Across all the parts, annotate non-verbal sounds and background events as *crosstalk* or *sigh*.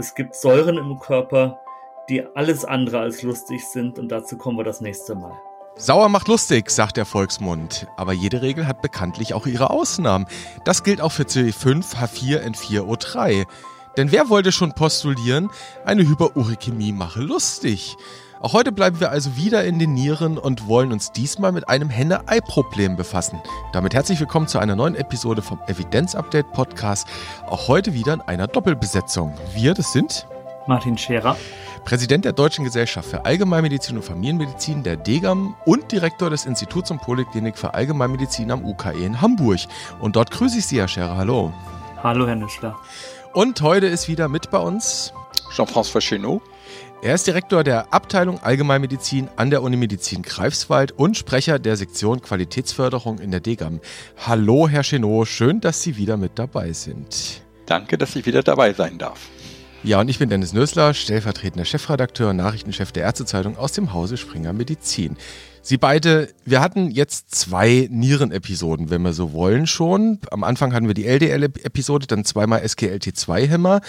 Es gibt Säuren im Körper, die alles andere als lustig sind und dazu kommen wir das nächste Mal. Sauer macht lustig, sagt der Volksmund. Aber jede Regel hat bekanntlich auch ihre Ausnahmen. Das gilt auch für C5, H4, N4, O3. Denn wer wollte schon postulieren, eine Hyperurikämie mache lustig? Auch heute bleiben wir also wieder in den Nieren und wollen uns diesmal mit einem Henne-Ei-Problem befassen. Damit herzlich willkommen zu einer neuen Episode vom Evidenz-Update Podcast. Auch heute wieder in einer Doppelbesetzung. Wir, das sind Martin Scherer, Präsident der Deutschen Gesellschaft für Allgemeinmedizin und Familienmedizin der DGAM und Direktor des Instituts und Poliklinik für Allgemeinmedizin am UKE in Hamburg. Und dort grüße ich Sie, Herr Scherer. Hallo. Hallo, Herr Nischler. Und heute ist wieder mit bei uns Jean-François Chenot. Er ist Direktor der Abteilung Allgemeinmedizin an der Unimedizin Greifswald und Sprecher der Sektion Qualitätsförderung in der DGAM. Hallo, Herr Chenot, schön, dass Sie wieder mit dabei sind. Danke, dass ich wieder dabei sein darf. Ja, und ich bin Dennis Nösler, stellvertretender Chefredakteur und Nachrichtenchef der Ärztezeitung aus dem Hause Springer Medizin. Sie beide, wir hatten jetzt zwei Nierenepisoden, wenn wir so wollen schon. Am Anfang hatten wir die LDL-Episode, dann zweimal SGLT2-Hämmer.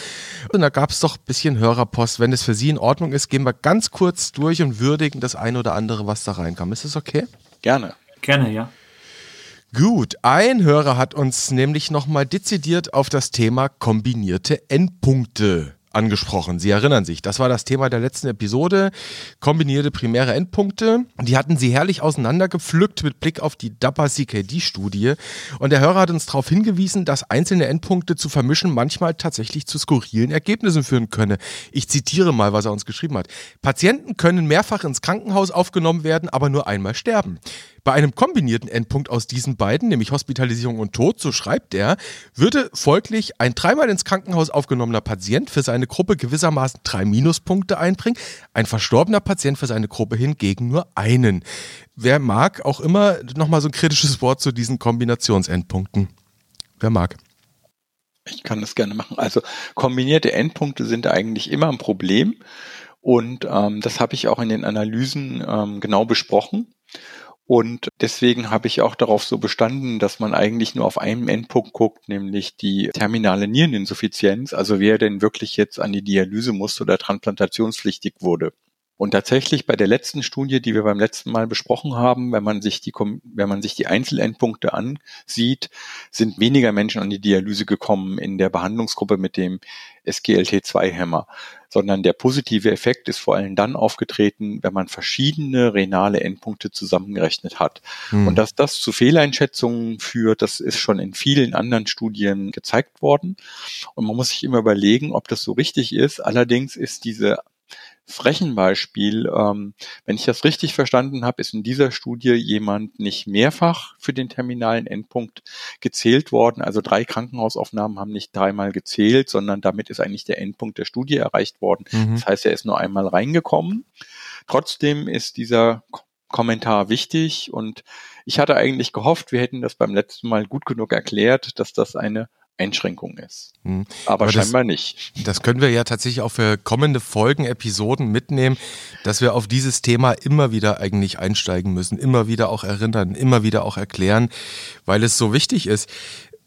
Und da gab es doch ein bisschen Hörerpost. Wenn es für Sie in Ordnung ist, gehen wir ganz kurz durch und würdigen das eine oder andere, was da reinkam. Ist das okay? Gerne. Gerne, ja. Gut, ein Hörer hat uns nämlich nochmal dezidiert auf das Thema kombinierte Endpunkte angesprochen. Sie erinnern sich, das war das Thema der letzten Episode. Kombinierte primäre Endpunkte. Die hatten sie herrlich auseinandergepflückt mit Blick auf die DAPA-CKD-Studie. Und der Hörer hat uns darauf hingewiesen, dass einzelne Endpunkte zu vermischen manchmal tatsächlich zu skurrilen Ergebnissen führen könne. Ich zitiere mal, was er uns geschrieben hat. Patienten können mehrfach ins Krankenhaus aufgenommen werden, aber nur einmal sterben. Bei einem kombinierten Endpunkt aus diesen beiden, nämlich Hospitalisierung und Tod, so schreibt er, würde folglich ein dreimal ins Krankenhaus aufgenommener Patient für seine Gruppe gewissermaßen drei Minuspunkte einbringen, ein verstorbener Patient für seine Gruppe hingegen nur einen. Wer mag, auch immer nochmal so ein kritisches Wort zu diesen Kombinationsendpunkten. Wer mag? Ich kann das gerne machen. Also kombinierte Endpunkte sind eigentlich immer ein Problem. Und ähm, das habe ich auch in den Analysen ähm, genau besprochen. Und deswegen habe ich auch darauf so bestanden, dass man eigentlich nur auf einen Endpunkt guckt, nämlich die terminale Niereninsuffizienz, also wer denn wirklich jetzt an die Dialyse musste oder transplantationspflichtig wurde. Und tatsächlich bei der letzten Studie, die wir beim letzten Mal besprochen haben, wenn man sich die, wenn man sich die Einzelendpunkte ansieht, sind weniger Menschen an die Dialyse gekommen in der Behandlungsgruppe mit dem SGLT2-Hämmer, sondern der positive Effekt ist vor allem dann aufgetreten, wenn man verschiedene renale Endpunkte zusammengerechnet hat. Hm. Und dass das zu Fehleinschätzungen führt, das ist schon in vielen anderen Studien gezeigt worden. Und man muss sich immer überlegen, ob das so richtig ist. Allerdings ist diese Rechenbeispiel, ähm, wenn ich das richtig verstanden habe, ist in dieser Studie jemand nicht mehrfach für den terminalen Endpunkt gezählt worden. Also drei Krankenhausaufnahmen haben nicht dreimal gezählt, sondern damit ist eigentlich der Endpunkt der Studie erreicht worden. Mhm. Das heißt, er ist nur einmal reingekommen. Trotzdem ist dieser Kommentar wichtig und ich hatte eigentlich gehofft, wir hätten das beim letzten Mal gut genug erklärt, dass das eine Einschränkung ist. Hm. Aber, Aber, scheinbar das, nicht. Das können wir ja tatsächlich auch für kommende Folgen, Episoden mitnehmen, dass wir auf dieses Thema immer wieder eigentlich einsteigen müssen, immer wieder auch erinnern, immer wieder auch erklären, weil es so wichtig ist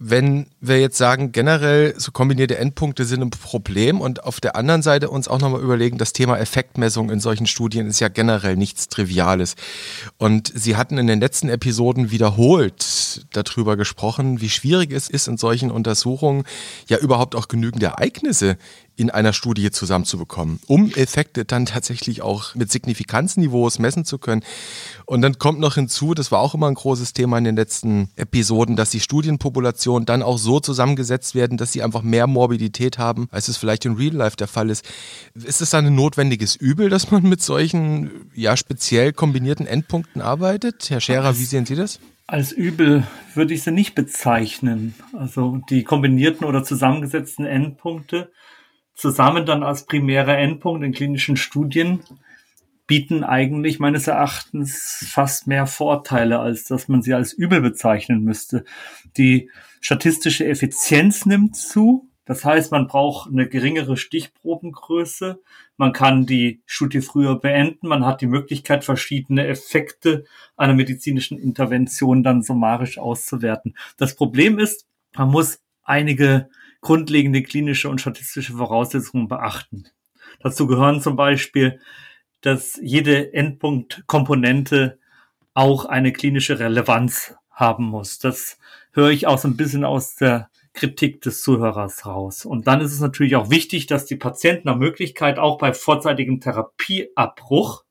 wenn wir jetzt sagen, generell so kombinierte Endpunkte sind ein Problem und auf der anderen Seite uns auch nochmal überlegen, das Thema Effektmessung in solchen Studien ist ja generell nichts Triviales. Und Sie hatten in den letzten Episoden wiederholt darüber gesprochen, wie schwierig es ist, in solchen Untersuchungen ja überhaupt auch genügend Ereignisse in einer Studie zusammenzubekommen, um Effekte dann tatsächlich auch mit Signifikanzniveaus messen zu können. Und dann kommt noch hinzu, das war auch immer ein großes Thema in den letzten Episoden, dass die Studienpopulationen dann auch so zusammengesetzt werden, dass sie einfach mehr Morbidität haben, als es vielleicht in Real Life der Fall ist. Ist es dann ein notwendiges Übel, dass man mit solchen ja speziell kombinierten Endpunkten arbeitet? Herr Scherer, wie sehen Sie das? Als Übel würde ich sie nicht bezeichnen. Also die kombinierten oder zusammengesetzten Endpunkte zusammen dann als primärer Endpunkt in klinischen Studien bieten eigentlich meines Erachtens fast mehr Vorteile, als dass man sie als übel bezeichnen müsste. Die statistische Effizienz nimmt zu. Das heißt, man braucht eine geringere Stichprobengröße. Man kann die Studie früher beenden. Man hat die Möglichkeit, verschiedene Effekte einer medizinischen Intervention dann summarisch auszuwerten. Das Problem ist, man muss einige grundlegende klinische und statistische Voraussetzungen beachten. Dazu gehören zum Beispiel, dass jede Endpunktkomponente auch eine klinische Relevanz haben muss. Das höre ich auch so ein bisschen aus der Kritik des Zuhörers raus. Und dann ist es natürlich auch wichtig, dass die Patienten nach Möglichkeit auch bei vorzeitigem Therapieabbruch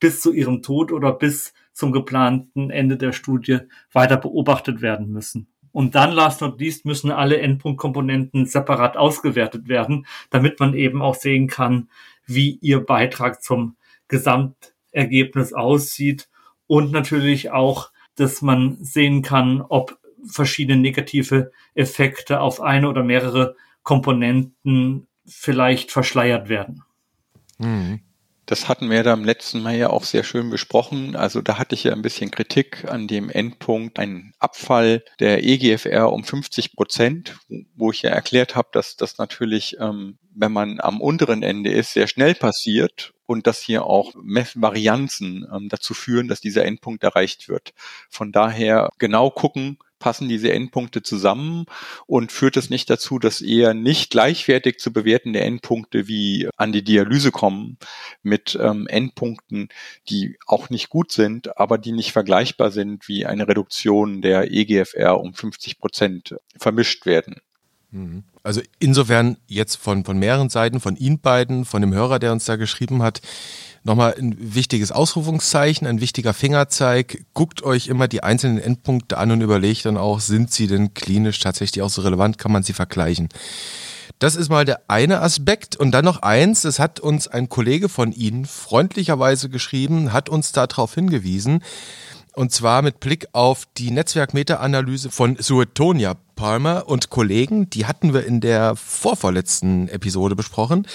bis zu ihrem Tod oder bis zum geplanten Ende der Studie weiter beobachtet werden müssen. Und dann, last not least, müssen alle Endpunktkomponenten separat ausgewertet werden, damit man eben auch sehen kann, wie ihr Beitrag zum Gesamtergebnis aussieht und natürlich auch, dass man sehen kann, ob verschiedene negative Effekte auf eine oder mehrere Komponenten vielleicht verschleiert werden. Mhm. Das hatten wir da im letzten Mal ja auch sehr schön besprochen. Also da hatte ich ja ein bisschen Kritik an dem Endpunkt, ein Abfall der EGFR um 50 Prozent, wo ich ja erklärt habe, dass das natürlich, ähm, wenn man am unteren Ende ist, sehr schnell passiert und dass hier auch Varianzen ähm, dazu führen, dass dieser Endpunkt erreicht wird. Von daher genau gucken, passen diese Endpunkte zusammen und führt es nicht dazu, dass eher nicht gleichwertig zu bewertende Endpunkte wie an die Dialyse kommen mit ähm, Endpunkten, die auch nicht gut sind, aber die nicht vergleichbar sind wie eine Reduktion der EGFR um 50 Prozent vermischt werden. Mhm. Also insofern jetzt von, von mehreren Seiten, von Ihnen beiden, von dem Hörer, der uns da geschrieben hat, nochmal ein wichtiges Ausrufungszeichen, ein wichtiger Fingerzeig. Guckt euch immer die einzelnen Endpunkte an und überlegt dann auch, sind sie denn klinisch tatsächlich auch so relevant, kann man sie vergleichen. Das ist mal der eine Aspekt. Und dann noch eins, das hat uns ein Kollege von Ihnen freundlicherweise geschrieben, hat uns darauf hingewiesen, und zwar mit Blick auf die Netzwerkmeta-Analyse von Suetonia Palmer und Kollegen, die hatten wir in der vorvorletzten Episode besprochen,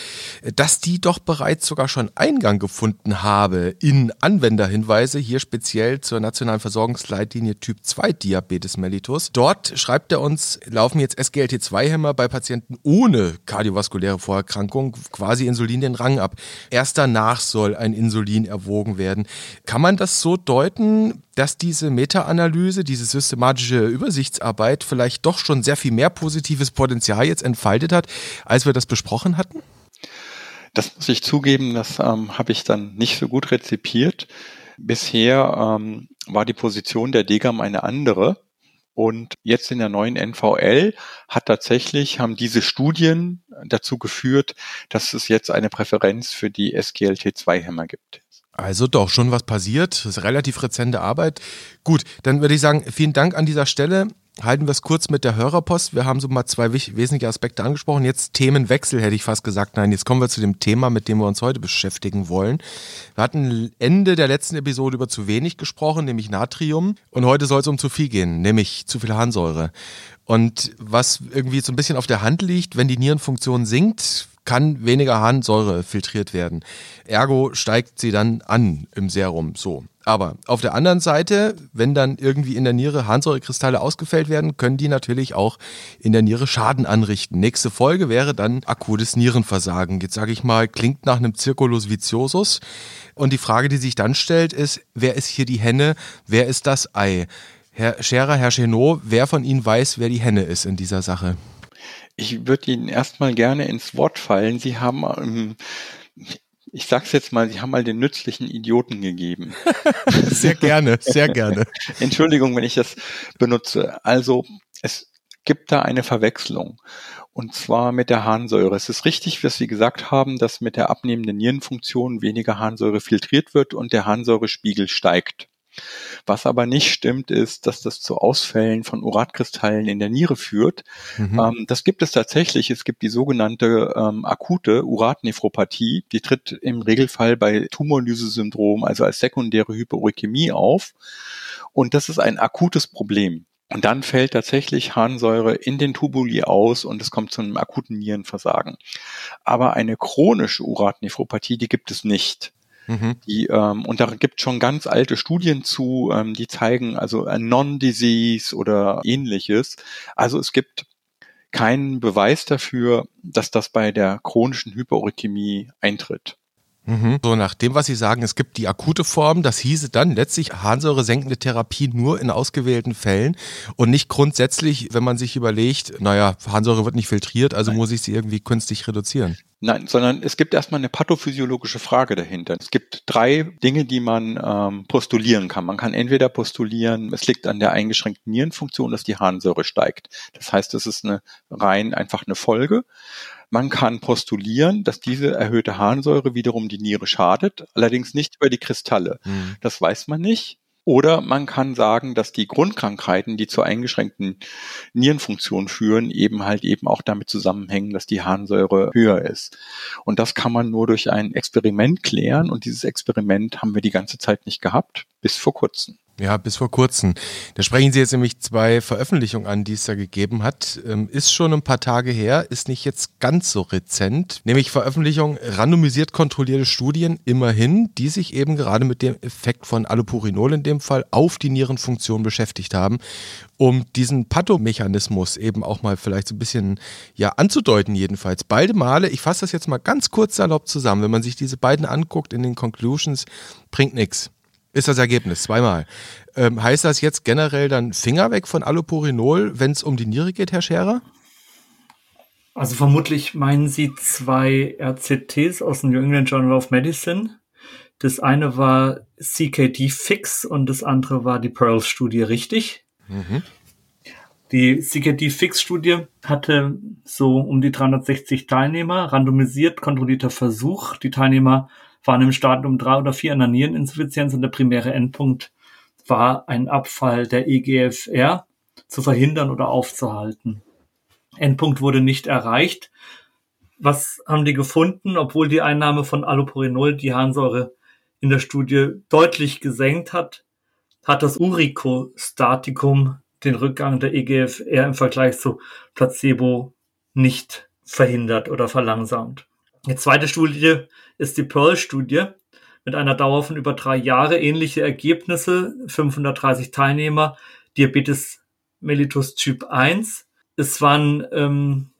dass die doch bereits sogar schon Eingang gefunden habe in Anwenderhinweise, hier speziell zur nationalen Versorgungsleitlinie Typ 2 Diabetes mellitus. Dort schreibt er uns, laufen jetzt SGLT2-Hämmer bei Patienten ohne kardiovaskuläre Vorerkrankung quasi Insulin den Rang ab. Erst danach soll ein Insulin erwogen werden. Kann man das so deuten, dass diese Meta-Analyse, diese systematische Übersichtsarbeit vielleicht doch schon sehr viel mehr positives Potenzial jetzt entfaltet hat, als wir das besprochen hatten? Das muss ich zugeben, das ähm, habe ich dann nicht so gut rezipiert. Bisher ähm, war die Position der DGAM eine andere. Und jetzt in der neuen NVL hat tatsächlich, haben diese Studien dazu geführt, dass es jetzt eine Präferenz für die SGLT2-Hämmer gibt. Also doch, schon was passiert. Das ist relativ rezente Arbeit. Gut, dann würde ich sagen, vielen Dank an dieser Stelle. Halten wir es kurz mit der Hörerpost. Wir haben so mal zwei wesentliche Aspekte angesprochen. Jetzt Themenwechsel, hätte ich fast gesagt. Nein, jetzt kommen wir zu dem Thema, mit dem wir uns heute beschäftigen wollen. Wir hatten Ende der letzten Episode über zu wenig gesprochen, nämlich Natrium. Und heute soll es um zu viel gehen, nämlich zu viel Harnsäure. Und was irgendwie so ein bisschen auf der Hand liegt, wenn die Nierenfunktion sinkt, kann weniger Harnsäure filtriert werden. Ergo steigt sie dann an im Serum. So. Aber auf der anderen Seite, wenn dann irgendwie in der Niere Harnsäurekristalle ausgefällt werden, können die natürlich auch in der Niere Schaden anrichten. Nächste Folge wäre dann akutes Nierenversagen. Jetzt sage ich mal, klingt nach einem Circulus viciosus. Und die Frage, die sich dann stellt, ist, wer ist hier die Henne, wer ist das Ei? Herr Scherer, Herr Chenot, wer von Ihnen weiß, wer die Henne ist in dieser Sache? Ich würde Ihnen erstmal gerne ins Wort fallen. Sie haben, ähm, ich sag's jetzt mal, Sie haben mal den nützlichen Idioten gegeben. *laughs* sehr gerne, sehr gerne. *laughs* Entschuldigung, wenn ich das benutze. Also, es gibt da eine Verwechslung. Und zwar mit der Harnsäure. Es ist richtig, was Sie gesagt haben, dass mit der abnehmenden Nierenfunktion weniger Harnsäure filtriert wird und der Harnsäurespiegel steigt. Was aber nicht stimmt, ist, dass das zu Ausfällen von Uratkristallen in der Niere führt. Mhm. Ähm, das gibt es tatsächlich. Es gibt die sogenannte ähm, akute Uratnephropathie. Die tritt im Regelfall bei Tumorlyse-Syndrom, also als sekundäre Hyperuräkämie auf. Und das ist ein akutes Problem. Und dann fällt tatsächlich Harnsäure in den Tubuli aus und es kommt zu einem akuten Nierenversagen. Aber eine chronische Uratnephropathie, die gibt es nicht. Mhm. Die, ähm, und da gibt schon ganz alte Studien zu, ähm, die zeigen also ein Non-Disease oder ähnliches. Also es gibt keinen Beweis dafür, dass das bei der chronischen Hyperuräkämie eintritt. Mhm. So, nach dem, was Sie sagen, es gibt die akute Form, das hieße dann letztlich Harnsäure senkende Therapie nur in ausgewählten Fällen und nicht grundsätzlich, wenn man sich überlegt, naja, Harnsäure wird nicht filtriert, also Nein. muss ich sie irgendwie künstlich reduzieren. Nein, sondern es gibt erstmal eine pathophysiologische Frage dahinter. Es gibt drei Dinge, die man ähm, postulieren kann. Man kann entweder postulieren, es liegt an der eingeschränkten Nierenfunktion, dass die Harnsäure steigt. Das heißt, das ist eine rein einfach eine Folge. Man kann postulieren, dass diese erhöhte Harnsäure wiederum die Niere schadet, allerdings nicht über die Kristalle. Mhm. Das weiß man nicht. Oder man kann sagen, dass die Grundkrankheiten, die zur eingeschränkten Nierenfunktion führen, eben halt eben auch damit zusammenhängen, dass die Harnsäure höher ist. Und das kann man nur durch ein Experiment klären. Und dieses Experiment haben wir die ganze Zeit nicht gehabt, bis vor kurzem. Ja, bis vor kurzem. Da sprechen Sie jetzt nämlich zwei Veröffentlichungen an, die es da gegeben hat. Ähm, ist schon ein paar Tage her, ist nicht jetzt ganz so rezent. Nämlich Veröffentlichung randomisiert kontrollierte Studien, immerhin, die sich eben gerade mit dem Effekt von Allopurinol in dem Fall auf die Nierenfunktion beschäftigt haben, um diesen Pathomechanismus eben auch mal vielleicht so ein bisschen ja anzudeuten jedenfalls. Beide Male, ich fasse das jetzt mal ganz kurz salopp zusammen, wenn man sich diese beiden anguckt in den Conclusions, bringt nichts ist das Ergebnis, zweimal. Ähm, heißt das jetzt generell dann Finger weg von Allopurinol, wenn es um die Niere geht, Herr Scherer? Also vermutlich meinen Sie zwei RCTs aus dem New England Journal of Medicine. Das eine war CKD Fix und das andere war die Pearls-Studie, richtig? Mhm. Die CKD Fix-Studie hatte so um die 360 Teilnehmer, randomisiert, kontrollierter Versuch. Die Teilnehmer waren im Stadium drei oder vier einer Niereninsuffizienz und der primäre Endpunkt war ein Abfall der EGFR zu verhindern oder aufzuhalten. Endpunkt wurde nicht erreicht. Was haben die gefunden? Obwohl die Einnahme von Allopurinol die Harnsäure in der Studie deutlich gesenkt hat, hat das Uricostatikum den Rückgang der EGFR im Vergleich zu Placebo nicht verhindert oder verlangsamt. Die zweite Studie ist die Pearl-Studie mit einer Dauer von über drei Jahre. Ähnliche Ergebnisse, 530 Teilnehmer, Diabetes mellitus Typ 1. Es waren ähm,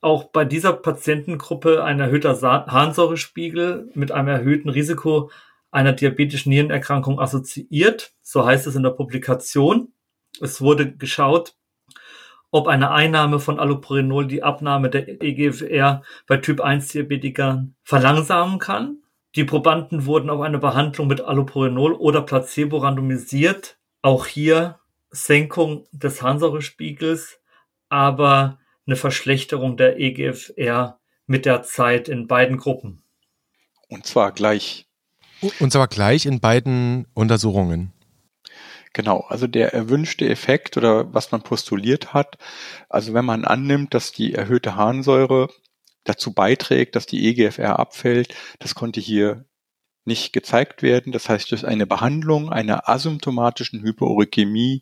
auch bei dieser Patientengruppe ein erhöhter Harnsäurespiegel mit einem erhöhten Risiko einer diabetischen Nierenerkrankung assoziiert. So heißt es in der Publikation. Es wurde geschaut, ob eine Einnahme von Allopurinol die Abnahme der EGFR bei Typ 1 Diabetikern verlangsamen kann. Die Probanden wurden auf eine Behandlung mit Allopurinol oder Placebo randomisiert. Auch hier Senkung des Harnsäurespiegels, aber eine Verschlechterung der EGFR mit der Zeit in beiden Gruppen. Und zwar gleich. Und zwar gleich in beiden Untersuchungen. Genau, also der erwünschte Effekt oder was man postuliert hat, also wenn man annimmt, dass die erhöhte Harnsäure dazu beiträgt, dass die EGFR abfällt, das konnte hier nicht gezeigt werden. Das heißt, durch eine Behandlung einer asymptomatischen Hyperuricämie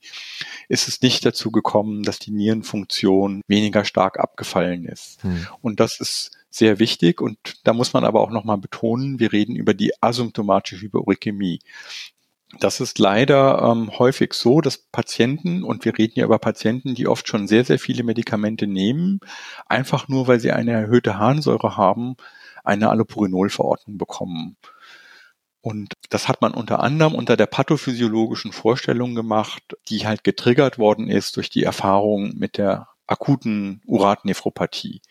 ist es nicht dazu gekommen, dass die Nierenfunktion weniger stark abgefallen ist. Hm. Und das ist sehr wichtig und da muss man aber auch nochmal betonen, wir reden über die asymptomatische Hyperuricämie. Das ist leider ähm, häufig so, dass Patienten, und wir reden ja über Patienten, die oft schon sehr, sehr viele Medikamente nehmen, einfach nur, weil sie eine erhöhte Harnsäure haben, eine Allopurinol-Verordnung bekommen. Und das hat man unter anderem unter der pathophysiologischen Vorstellung gemacht, die halt getriggert worden ist durch die Erfahrung mit der akuten Uratnephropathie.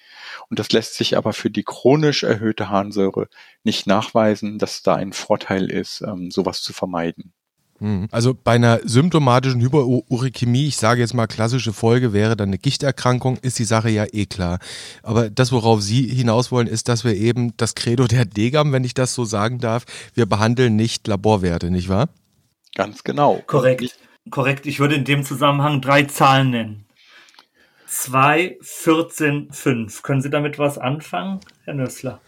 Und das lässt sich aber für die chronisch erhöhte Harnsäure nicht nachweisen, dass da ein Vorteil ist, ähm, sowas zu vermeiden. Hm. Also bei einer symptomatischen Hyperuricämie, ich sage jetzt mal klassische Folge, wäre dann eine Gichterkrankung, ist die Sache ja eh klar. Aber das, worauf Sie hinaus wollen, ist, dass wir eben das Credo der Degam, wenn ich das so sagen darf, wir behandeln nicht Laborwerte, nicht wahr? Ganz genau. Korrekt. Korrekt. Ich würde in dem Zusammenhang drei Zahlen nennen. 2, 14, 5. Können Sie damit was anfangen, Herr Nössler?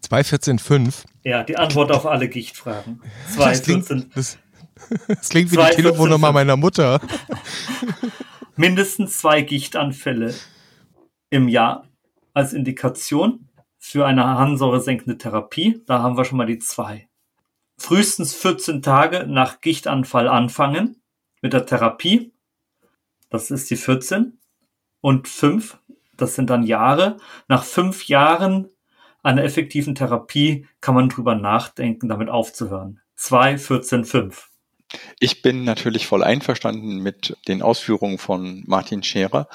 2, 14, 5? Ja, die Antwort auf alle Gichtfragen. 2, *laughs* das klingt, 14, das, das klingt wie 2, die Telefonnummer meiner Mutter. *laughs* Mindestens zwei Gichtanfälle im Jahr als Indikation für eine harnsäuresenkende Therapie. Da haben wir schon mal die zwei. Frühestens 14 Tage nach Gichtanfall anfangen mit der Therapie. Das ist die 14 und fünf, das sind dann Jahre. Nach fünf Jahren einer effektiven Therapie kann man drüber nachdenken, damit aufzuhören. 2, 14, 5. Ich bin natürlich voll einverstanden mit den Ausführungen von Martin Scherer.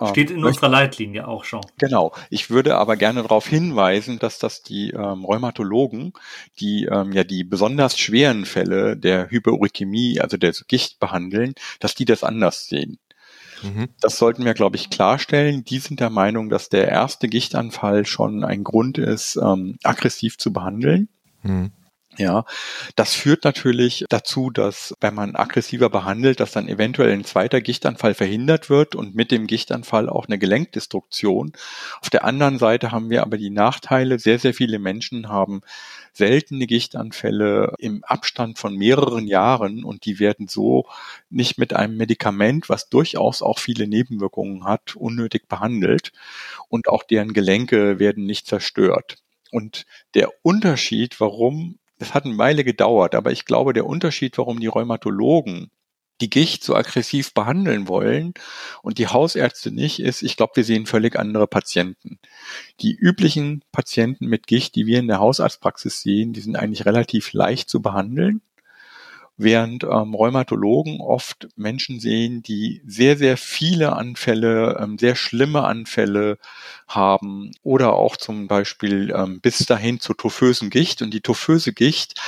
Ähm, Steht in unserer Leitlinie auch schon. Genau. Ich würde aber gerne darauf hinweisen, dass das die ähm, Rheumatologen, die ähm, ja die besonders schweren Fälle der Hyperurikemie, also der Gicht behandeln, dass die das anders sehen. Mhm. Das sollten wir, glaube ich, klarstellen. Die sind der Meinung, dass der erste Gichtanfall schon ein Grund ist, ähm, aggressiv zu behandeln. Mhm. Ja, das führt natürlich dazu, dass wenn man aggressiver behandelt, dass dann eventuell ein zweiter Gichtanfall verhindert wird und mit dem Gichtanfall auch eine Gelenkdestruktion. Auf der anderen Seite haben wir aber die Nachteile. Sehr, sehr viele Menschen haben seltene Gichtanfälle im Abstand von mehreren Jahren und die werden so nicht mit einem Medikament, was durchaus auch viele Nebenwirkungen hat, unnötig behandelt und auch deren Gelenke werden nicht zerstört. Und der Unterschied, warum das hat eine Weile gedauert, aber ich glaube, der Unterschied, warum die Rheumatologen die Gicht so aggressiv behandeln wollen und die Hausärzte nicht, ist, ich glaube, wir sehen völlig andere Patienten. Die üblichen Patienten mit Gicht, die wir in der Hausarztpraxis sehen, die sind eigentlich relativ leicht zu behandeln während ähm, Rheumatologen oft Menschen sehen, die sehr, sehr viele Anfälle, ähm, sehr schlimme Anfälle haben oder auch zum Beispiel ähm, bis dahin zur tophösen Gicht. Und die tophöse Gicht,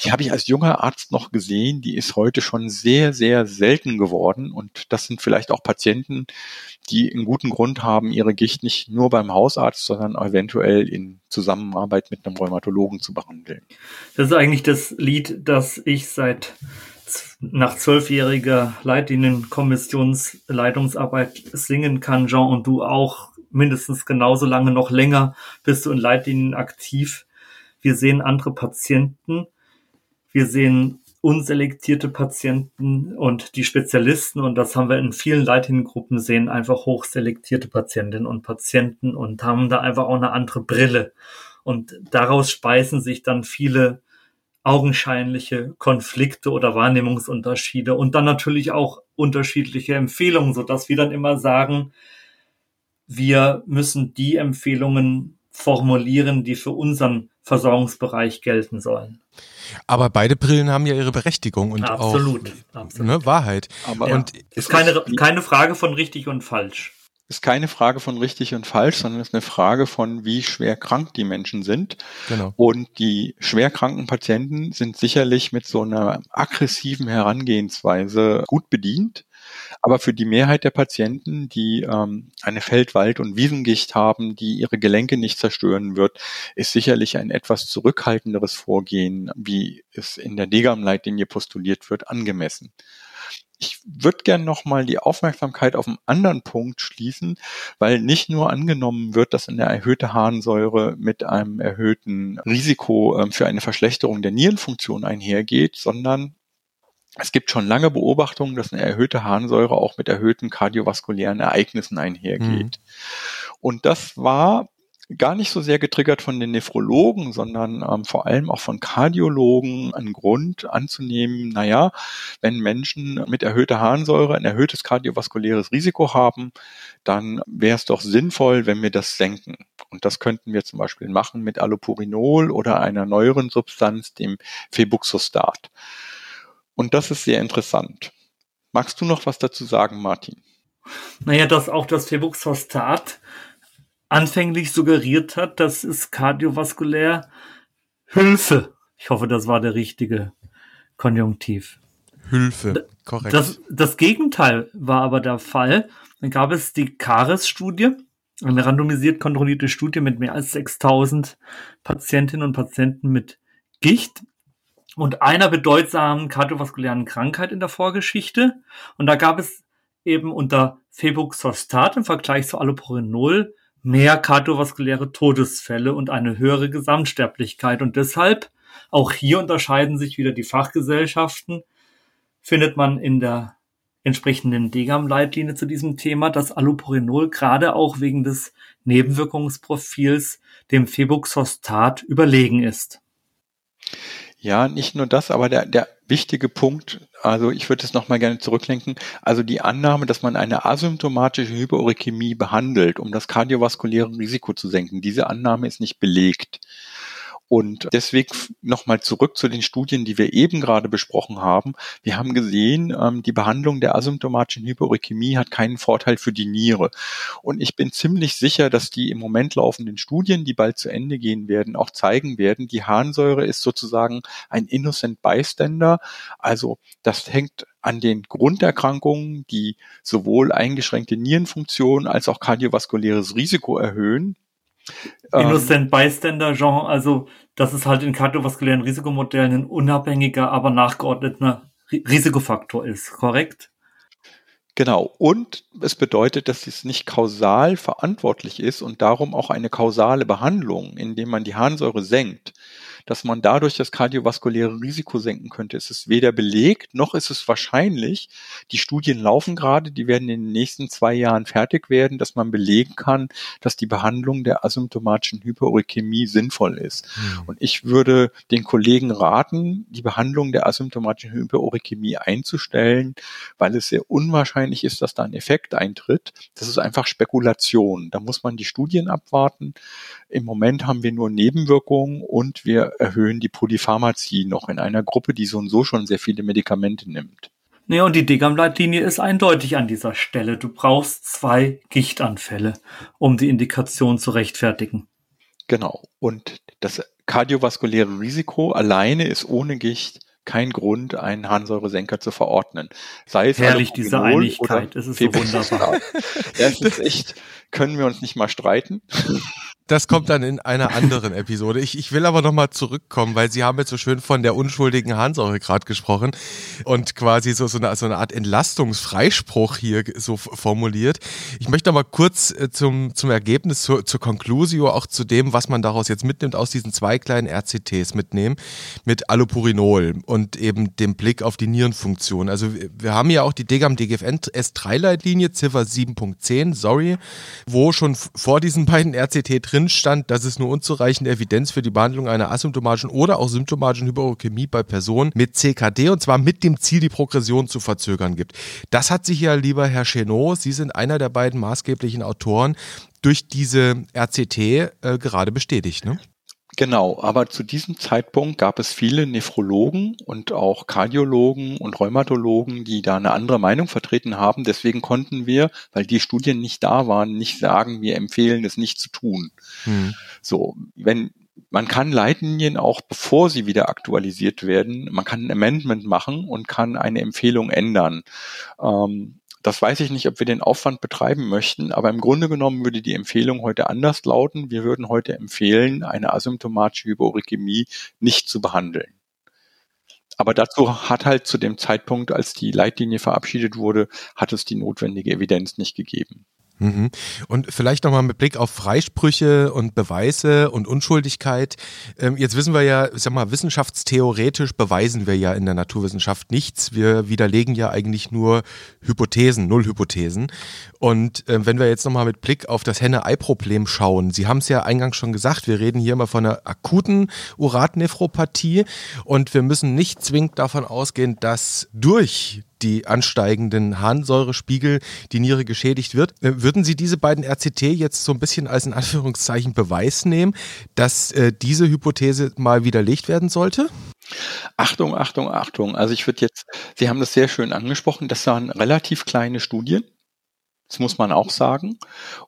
die habe ich als junger Arzt noch gesehen, die ist heute schon sehr, sehr selten geworden. Und das sind vielleicht auch Patienten, die einen guten Grund haben, ihre Gicht nicht nur beim Hausarzt, sondern eventuell in Zusammenarbeit mit einem Rheumatologen zu behandeln. Das ist eigentlich das Lied, das ich seit nach zwölfjähriger Leitlinienkommissionsleitungsarbeit singen kann, Jean, und du auch mindestens genauso lange, noch länger bist du in Leitlinien aktiv. Wir sehen andere Patienten, wir sehen unselektierte Patienten und die Spezialisten, und das haben wir in vielen Leitliniengruppen sehen, einfach hochselektierte Patientinnen und Patienten und haben da einfach auch eine andere Brille. Und daraus speisen sich dann viele augenscheinliche Konflikte oder Wahrnehmungsunterschiede und dann natürlich auch unterschiedliche Empfehlungen, so dass wir dann immer sagen, wir müssen die Empfehlungen formulieren, die für unseren Versorgungsbereich gelten sollen. Aber beide Brillen haben ja ihre Berechtigung und absolut, auch absolut. Ne, Wahrheit. Aber und ist keine, keine Frage von richtig und falsch. Ist keine Frage von richtig und falsch, sondern ist eine Frage von, wie schwer krank die Menschen sind. Genau. Und die schwer kranken Patienten sind sicherlich mit so einer aggressiven Herangehensweise gut bedient. Aber für die Mehrheit der Patienten, die ähm, eine Feld-, Wald- und Wiesengicht haben, die ihre Gelenke nicht zerstören wird, ist sicherlich ein etwas zurückhaltenderes Vorgehen, wie es in der Degam-Leitlinie postuliert wird, angemessen. Ich würde gerne nochmal die Aufmerksamkeit auf einen anderen Punkt schließen, weil nicht nur angenommen wird, dass eine erhöhte Harnsäure mit einem erhöhten Risiko ähm, für eine Verschlechterung der Nierenfunktion einhergeht, sondern es gibt schon lange Beobachtungen, dass eine erhöhte Harnsäure auch mit erhöhten kardiovaskulären Ereignissen einhergeht. Mhm. Und das war gar nicht so sehr getriggert von den Nephrologen, sondern ähm, vor allem auch von Kardiologen ein Grund anzunehmen, naja, wenn Menschen mit erhöhter Harnsäure ein erhöhtes kardiovaskuläres Risiko haben, dann wäre es doch sinnvoll, wenn wir das senken. Und das könnten wir zum Beispiel machen mit Allopurinol oder einer neueren Substanz, dem Febuxostat. Und das ist sehr interessant. Magst du noch was dazu sagen, Martin? Naja, dass auch das Febuxostat anfänglich suggeriert hat, dass es kardiovaskulär Hilfe. Ich hoffe, das war der richtige Konjunktiv. Hilfe, korrekt. Das, das Gegenteil war aber der Fall. Dann gab es die CARES-Studie, eine randomisiert kontrollierte Studie mit mehr als 6000 Patientinnen und Patienten mit Gicht und einer bedeutsamen kardiovaskulären Krankheit in der Vorgeschichte. Und da gab es eben unter Febuxostat im Vergleich zu Allopurinol mehr kardiovaskuläre Todesfälle und eine höhere Gesamtsterblichkeit. Und deshalb, auch hier unterscheiden sich wieder die Fachgesellschaften, findet man in der entsprechenden Degam-Leitlinie zu diesem Thema, dass Allopurinol gerade auch wegen des Nebenwirkungsprofils dem Febuxostat überlegen ist. Ja, nicht nur das, aber der, der wichtige Punkt, also ich würde es nochmal gerne zurücklenken, also die Annahme, dass man eine asymptomatische Hyperuricämie behandelt, um das kardiovaskuläre Risiko zu senken, diese Annahme ist nicht belegt. Und deswegen nochmal zurück zu den Studien, die wir eben gerade besprochen haben. Wir haben gesehen, ähm, die Behandlung der asymptomatischen Hyperuricämie hat keinen Vorteil für die Niere. Und ich bin ziemlich sicher, dass die im Moment laufenden Studien, die bald zu Ende gehen werden, auch zeigen werden, die Harnsäure ist sozusagen ein innocent bystander. Also das hängt an den Grunderkrankungen, die sowohl eingeschränkte Nierenfunktion als auch kardiovaskuläres Risiko erhöhen, ähm, Innocent Bystander Genre, also das ist halt in kardiovaskulären Risikomodellen ein unabhängiger, aber nachgeordneter Risikofaktor ist, korrekt? Genau. Und es bedeutet, dass es nicht kausal verantwortlich ist und darum auch eine kausale Behandlung, indem man die Harnsäure senkt, dass man dadurch das kardiovaskuläre Risiko senken könnte. Es ist weder belegt, noch ist es wahrscheinlich. Die Studien laufen gerade, die werden in den nächsten zwei Jahren fertig werden, dass man belegen kann, dass die Behandlung der asymptomatischen Hyperuricämie sinnvoll ist. Mhm. Und ich würde den Kollegen raten, die Behandlung der asymptomatischen Hyperuricämie einzustellen, weil es sehr unwahrscheinlich ist, dass da ein Effekt eintritt. Das ist einfach Spekulation. Da muss man die Studien abwarten. Im Moment haben wir nur Nebenwirkungen und wir erhöhen die Polypharmazie noch in einer Gruppe, die so und so schon sehr viele Medikamente nimmt. Naja, und die Degam-Leitlinie ist eindeutig an dieser Stelle. Du brauchst zwei Gichtanfälle, um die Indikation zu rechtfertigen. Genau. Und das kardiovaskuläre Risiko alleine ist ohne Gicht kein Grund, einen Harnsäuresenker zu verordnen. Sei es Herrlich, diese Einigkeit. Es ist so wunderbar. ja, es ist echt, können wir uns nicht mal streiten? Das kommt dann in einer anderen Episode. Ich, ich will aber nochmal zurückkommen, weil Sie haben jetzt so schön von der unschuldigen Harnsäure gerade gesprochen und quasi so, so, eine, so eine Art Entlastungsfreispruch hier so formuliert. Ich möchte aber kurz äh, zum, zum Ergebnis, zur, zur Conclusio, auch zu dem, was man daraus jetzt mitnimmt, aus diesen zwei kleinen RCTs mitnehmen, mit Allopurinol und eben dem Blick auf die Nierenfunktion. Also wir haben ja auch die Degam-DGFN S3-Leitlinie, Ziffer 7.10, sorry, wo schon vor diesen beiden RCT drin stand, dass es nur unzureichende Evidenz für die Behandlung einer asymptomatischen oder auch symptomatischen Hyperurchämie bei Personen mit CKD und zwar mit dem Ziel, die Progression zu verzögern gibt. Das hat sich ja, lieber Herr Chenot, Sie sind einer der beiden maßgeblichen Autoren, durch diese RCT äh, gerade bestätigt. Ne? Genau, aber zu diesem Zeitpunkt gab es viele Nephrologen und auch Kardiologen und Rheumatologen, die da eine andere Meinung vertreten haben. Deswegen konnten wir, weil die Studien nicht da waren, nicht sagen, wir empfehlen es nicht zu tun. Hm. So, wenn man kann Leitlinien auch, bevor sie wieder aktualisiert werden, man kann ein Amendment machen und kann eine Empfehlung ändern. Ähm, das weiß ich nicht, ob wir den Aufwand betreiben möchten, aber im Grunde genommen würde die Empfehlung heute anders lauten. Wir würden heute empfehlen, eine asymptomatische Hyperuricämie nicht zu behandeln. Aber dazu hat halt zu dem Zeitpunkt, als die Leitlinie verabschiedet wurde, hat es die notwendige Evidenz nicht gegeben. Mhm. Und vielleicht nochmal mit Blick auf Freisprüche und Beweise und Unschuldigkeit. Ähm, jetzt wissen wir ja, ich sag mal, wissenschaftstheoretisch beweisen wir ja in der Naturwissenschaft nichts. Wir widerlegen ja eigentlich nur Hypothesen, Nullhypothesen. Und ähm, wenn wir jetzt nochmal mit Blick auf das Henne-Ei-Problem schauen, Sie haben es ja eingangs schon gesagt, wir reden hier immer von einer akuten Uratnephropathie und wir müssen nicht zwingend davon ausgehen, dass durch die ansteigenden Harnsäurespiegel die Niere geschädigt wird. Äh, würden Sie diese beiden RCT jetzt so ein bisschen als in Anführungszeichen Beweis nehmen, dass äh, diese Hypothese mal widerlegt werden sollte? Achtung, Achtung, Achtung. Also ich würde jetzt, Sie haben das sehr schön angesprochen, das waren relativ kleine Studien. Das muss man auch sagen.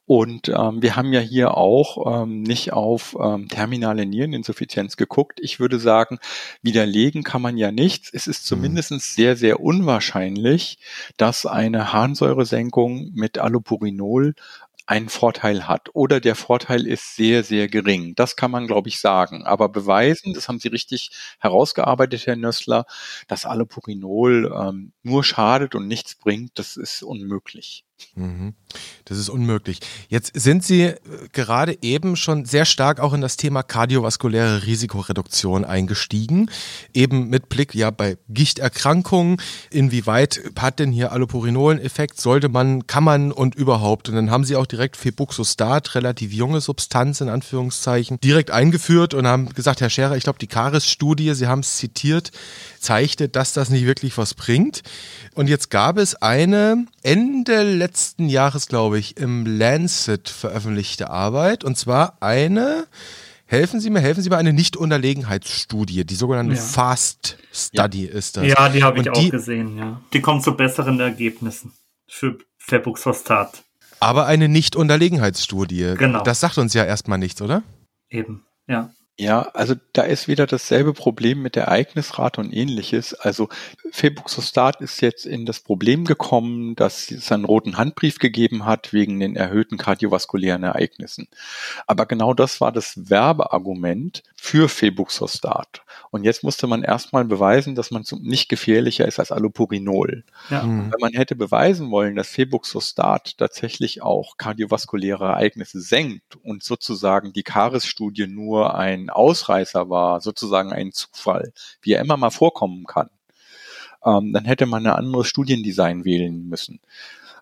Und ähm, wir haben ja hier auch ähm, nicht auf ähm, terminale Niereninsuffizienz geguckt. Ich würde sagen, widerlegen kann man ja nichts. Es ist mhm. zumindest sehr, sehr unwahrscheinlich, dass eine Harnsäuresenkung mit Allopurinol einen Vorteil hat oder der Vorteil ist sehr, sehr gering. Das kann man, glaube ich, sagen. Aber beweisen, das haben Sie richtig herausgearbeitet, Herr Nössler, dass Allopurinol ähm, nur schadet und nichts bringt, das ist unmöglich. Mhm. Das ist unmöglich. Jetzt sind Sie äh, gerade eben schon sehr stark auch in das Thema kardiovaskuläre Risikoreduktion eingestiegen. Eben mit Blick ja bei Gichterkrankungen. Inwieweit hat denn hier Allopurinol einen Effekt? Sollte man, kann man und überhaupt? Und dann haben Sie auch direkt Febuxostat, relativ junge Substanz in Anführungszeichen, direkt eingeführt und haben gesagt, Herr Scherer, ich glaube, die Caris-Studie, Sie haben es zitiert, zeichnet, dass das nicht wirklich was bringt. Und jetzt gab es eine Ende letzten Jahres, glaube ich, im Lancet veröffentlichte Arbeit. Und zwar eine, helfen Sie mir, helfen Sie mir, eine Nicht-Unterlegenheitsstudie, die sogenannte ja. Fast Study ja. ist das. Ja, die habe ich auch gesehen, ja. Die kommt zu besseren Ergebnissen für Febuxostat. Aber eine Nicht-Unterlegenheitsstudie. Genau. Das sagt uns ja erstmal nichts, oder? Eben, ja. Ja, also da ist wieder dasselbe Problem mit der Ereignisrate und ähnliches. Also Febuxostat ist jetzt in das Problem gekommen, dass es einen roten Handbrief gegeben hat wegen den erhöhten kardiovaskulären Ereignissen. Aber genau das war das Werbeargument für Febuxostat. Und jetzt musste man erstmal beweisen, dass man nicht gefährlicher ist als Allopurinol. Ja. Mhm. Wenn man hätte beweisen wollen, dass Febuxostat tatsächlich auch kardiovaskuläre Ereignisse senkt und sozusagen die Caris-Studie nur ein Ausreißer war, sozusagen ein Zufall, wie er immer mal vorkommen kann, ähm, dann hätte man ein anderes Studiendesign wählen müssen.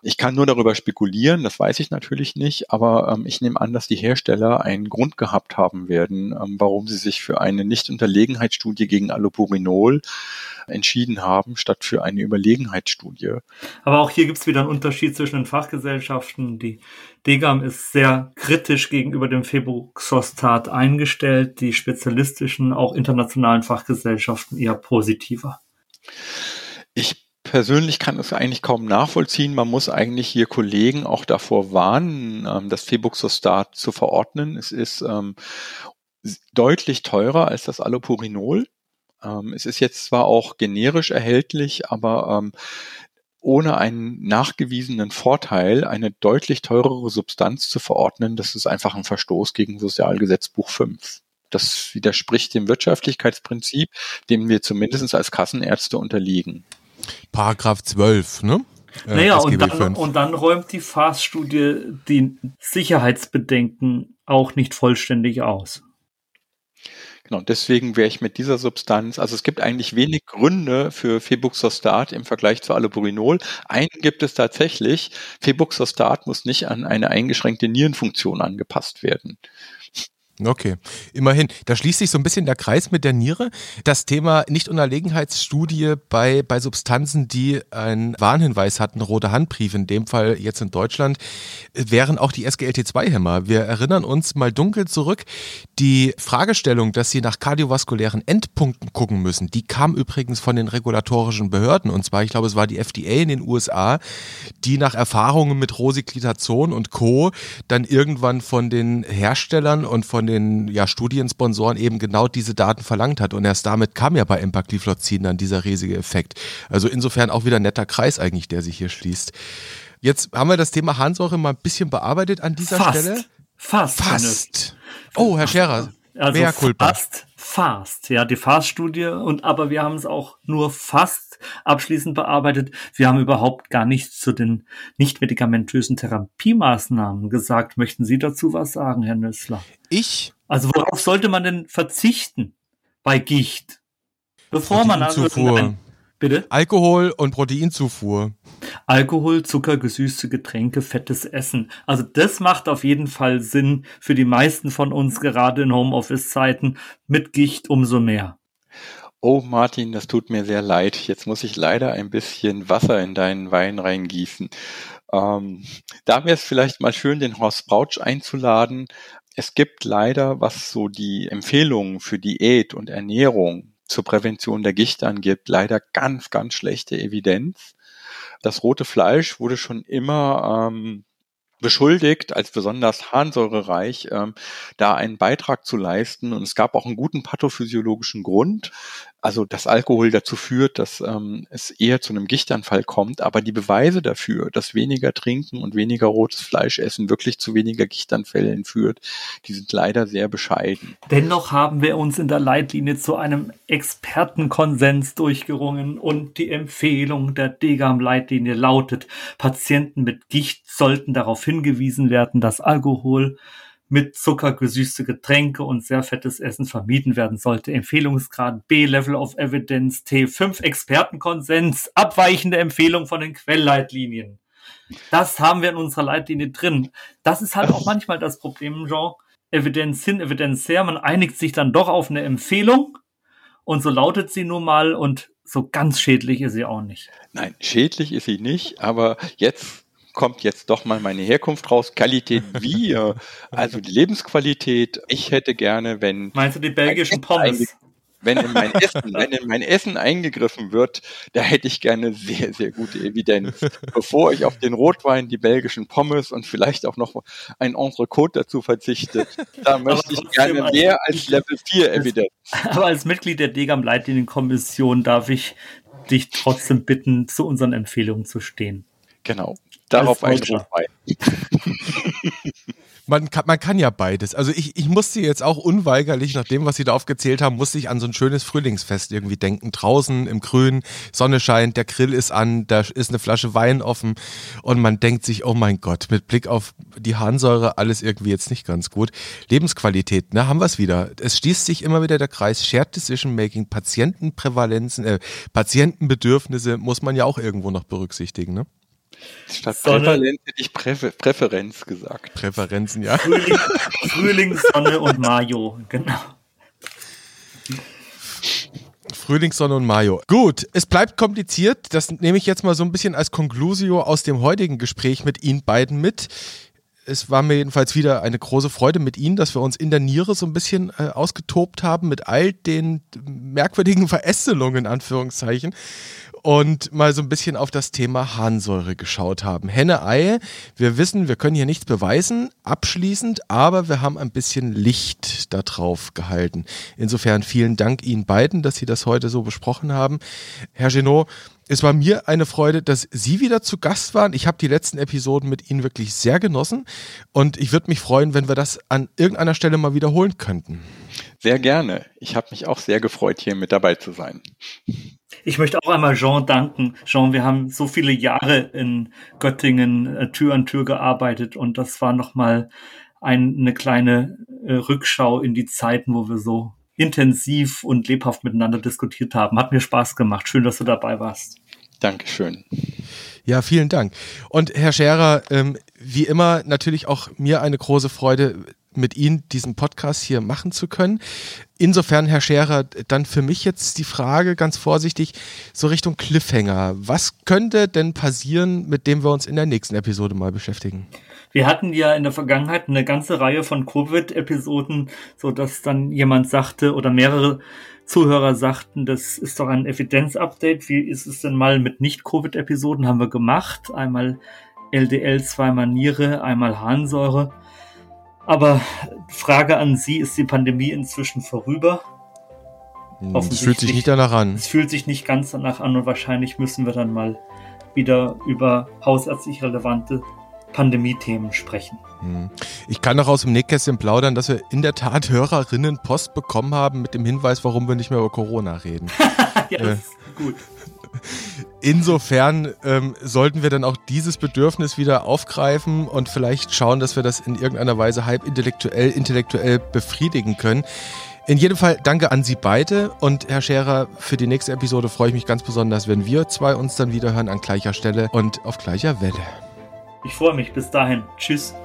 Ich kann nur darüber spekulieren, das weiß ich natürlich nicht, aber ähm, ich nehme an, dass die Hersteller einen Grund gehabt haben werden, ähm, warum sie sich für eine Nicht-Unterlegenheitsstudie gegen Allopurinol entschieden haben, statt für eine Überlegenheitsstudie. Aber auch hier gibt es wieder einen Unterschied zwischen den Fachgesellschaften. Die Degam ist sehr kritisch gegenüber dem Febuxostat eingestellt, die spezialistischen, auch internationalen Fachgesellschaften eher positiver. Ich persönlich kann es eigentlich kaum nachvollziehen. Man muss eigentlich hier Kollegen auch davor warnen, ähm, das Febuxostat zu verordnen. Es ist ähm, deutlich teurer als das Allopurinol. Ähm, es ist jetzt zwar auch generisch erhältlich, aber ähm, ohne einen nachgewiesenen Vorteil eine deutlich teurere Substanz zu verordnen, das ist einfach ein Verstoß gegen Sozialgesetzbuch 5. Das widerspricht dem Wirtschaftlichkeitsprinzip, dem wir zumindest als Kassenärzte unterliegen. Paragraph 12, ne? Äh, naja, und dann, und dann räumt die FAS-Studie die Sicherheitsbedenken auch nicht vollständig aus. Genau, deswegen wäre ich mit dieser Substanz, also es gibt eigentlich wenig Gründe für Febuxostat im Vergleich zu Allopurinol. Einen gibt es tatsächlich. Febuxostat muss nicht an eine eingeschränkte Nierenfunktion angepasst werden. Okay, immerhin. Da schließt sich so ein bisschen der Kreis mit der Niere. Das Thema Nicht-Unterlegenheitsstudie bei, bei Substanzen, die einen Warnhinweis hatten, rote Handbrief, in dem Fall jetzt in Deutschland, wären auch die SGLT2-Hämmer. Wir erinnern uns mal dunkel zurück. Die Fragestellung, dass sie nach kardiovaskulären Endpunkten gucken müssen, die kam übrigens von den regulatorischen Behörden. Und zwar, ich glaube, es war die FDA in den USA, die nach Erfahrungen mit Rosiglitazon und Co. dann irgendwann von den Herstellern und von von den ja, Studiensponsoren eben genau diese Daten verlangt hat. Und erst damit kam ja bei Empagliflozin dann dieser riesige Effekt. Also insofern auch wieder ein netter Kreis eigentlich, der sich hier schließt. Jetzt haben wir das Thema Harnsäure mal ein bisschen bearbeitet an dieser Fast. Stelle. Fast. Fast. Oh, Herr Scherer. Also Culpa. fast, fast, ja, die Fast-Studie und aber wir haben es auch nur fast abschließend bearbeitet. Wir haben überhaupt gar nichts zu den nicht medikamentösen Therapiemaßnahmen gesagt. Möchten Sie dazu was sagen, Herr Nüssler? Ich? Also worauf sollte man denn verzichten bei Gicht? Bevor man also Bitte? Alkohol und Proteinzufuhr. Alkohol, Zucker, gesüßte Getränke, fettes Essen. Also das macht auf jeden Fall Sinn für die meisten von uns, gerade in Homeoffice-Zeiten. Mit Gicht umso mehr. Oh Martin, das tut mir sehr leid. Jetzt muss ich leider ein bisschen Wasser in deinen Wein reingießen. Ähm, da wäre es vielleicht mal schön, den Horst Brautsch einzuladen. Es gibt leider, was so die Empfehlungen für Diät und Ernährung zur Prävention der Gichte angibt, leider ganz, ganz schlechte Evidenz. Das rote Fleisch wurde schon immer ähm, beschuldigt, als besonders harnsäurereich, ähm, da einen Beitrag zu leisten. Und es gab auch einen guten pathophysiologischen Grund. Also dass Alkohol dazu führt, dass ähm, es eher zu einem Gichtanfall kommt, aber die Beweise dafür, dass weniger trinken und weniger rotes Fleisch essen wirklich zu weniger Gichtanfällen führt, die sind leider sehr bescheiden. Dennoch haben wir uns in der Leitlinie zu einem Expertenkonsens durchgerungen und die Empfehlung der Degam-Leitlinie lautet, Patienten mit Gicht sollten darauf hingewiesen werden, dass Alkohol mit Zucker gesüßte Getränke und sehr fettes Essen vermieden werden sollte. Empfehlungsgrad B, Level of Evidence, T5, Expertenkonsens, abweichende Empfehlung von den Quellleitlinien. Das haben wir in unserer Leitlinie drin. Das ist halt auch *laughs* manchmal das Problem, Jean. Evidenz hin, Evidenz her. Man einigt sich dann doch auf eine Empfehlung und so lautet sie nun mal und so ganz schädlich ist sie auch nicht. Nein, schädlich ist sie nicht, aber jetzt kommt jetzt doch mal meine Herkunft raus. Qualität *laughs* wie, also die Lebensqualität. Ich hätte gerne, wenn. Meinst du die belgischen Pommes? Wenn in, mein *laughs* Essen, wenn in mein Essen eingegriffen wird, da hätte ich gerne sehr, sehr gute Evidenz. Bevor ich auf den Rotwein, die belgischen Pommes und vielleicht auch noch ein Entrecote dazu verzichte, da möchte ich gerne mehr als Level 4 Evidenz. Aber als Mitglied der Degam-Leitlinien-Kommission darf ich dich trotzdem bitten, zu unseren Empfehlungen zu stehen. Genau. Darauf ein Rotwein. man kann, man kann ja beides. Also ich, ich musste jetzt auch unweigerlich, nach dem, was Sie da aufgezählt haben, musste ich an so ein schönes Frühlingsfest irgendwie denken. Draußen im Grün, Sonne scheint, der Grill ist an, da ist eine Flasche Wein offen und man denkt sich, oh mein Gott, mit Blick auf die Harnsäure alles irgendwie jetzt nicht ganz gut. Lebensqualität, ne, haben wir es wieder. Es schließt sich immer wieder der Kreis Shared Decision Making, Patientenprävalenzen, äh, Patientenbedürfnisse muss man ja auch irgendwo noch berücksichtigen, ne? Statt Sonne. Prävalenz hätte ich Präfer Präferenz gesagt. Präferenzen, ja. Frühling, Frühling, Sonne und Mayo, genau. Frühlingssonne und Mayo. Gut, es bleibt kompliziert. Das nehme ich jetzt mal so ein bisschen als Conclusio aus dem heutigen Gespräch mit Ihnen beiden mit. Es war mir jedenfalls wieder eine große Freude mit Ihnen, dass wir uns in der Niere so ein bisschen äh, ausgetobt haben mit all den merkwürdigen *laughs* Verästelungen, in Anführungszeichen und mal so ein bisschen auf das Thema Harnsäure geschaut haben. Henne-Ei, wir wissen, wir können hier nichts beweisen, abschließend, aber wir haben ein bisschen Licht da drauf gehalten. Insofern vielen Dank Ihnen beiden, dass Sie das heute so besprochen haben. Herr Genot, es war mir eine Freude, dass Sie wieder zu Gast waren. Ich habe die letzten Episoden mit Ihnen wirklich sehr genossen und ich würde mich freuen, wenn wir das an irgendeiner Stelle mal wiederholen könnten. Sehr gerne. Ich habe mich auch sehr gefreut, hier mit dabei zu sein. Ich möchte auch einmal Jean danken. Jean, wir haben so viele Jahre in Göttingen äh, Tür an Tür gearbeitet und das war nochmal ein, eine kleine äh, Rückschau in die Zeiten, wo wir so intensiv und lebhaft miteinander diskutiert haben. Hat mir Spaß gemacht. Schön, dass du dabei warst. Dankeschön. Ja, vielen Dank. Und Herr Scherer, ähm, wie immer natürlich auch mir eine große Freude, mit Ihnen diesen Podcast hier machen zu können. Insofern, Herr Scherer, dann für mich jetzt die Frage ganz vorsichtig, so Richtung Cliffhanger. Was könnte denn passieren, mit dem wir uns in der nächsten Episode mal beschäftigen? Wir hatten ja in der Vergangenheit eine ganze Reihe von Covid-Episoden, so dass dann jemand sagte oder mehrere Zuhörer sagten, das ist doch ein Evidenz-Update. Wie ist es denn mal mit Nicht-Covid-Episoden? Haben wir gemacht. Einmal LDL, zweimal Niere, einmal Harnsäure. Aber Frage an Sie, ist die Pandemie inzwischen vorüber? Hm, es fühlt sich nicht danach an. Es fühlt sich nicht ganz danach an und wahrscheinlich müssen wir dann mal wieder über hausärztlich relevante Pandemie-Themen sprechen. Hm. Ich kann noch aus dem Nähkästchen plaudern, dass wir in der Tat Hörerinnen Post bekommen haben mit dem Hinweis, warum wir nicht mehr über Corona reden. *laughs* ja, das äh, ist gut. Insofern ähm, sollten wir dann auch dieses Bedürfnis wieder aufgreifen und vielleicht schauen, dass wir das in irgendeiner Weise halb intellektuell, intellektuell befriedigen können. In jedem Fall danke an Sie beide und Herr Scherer, für die nächste Episode freue ich mich ganz besonders, wenn wir zwei uns dann wieder hören an gleicher Stelle und auf gleicher Welle. Ich freue mich. Bis dahin. Tschüss.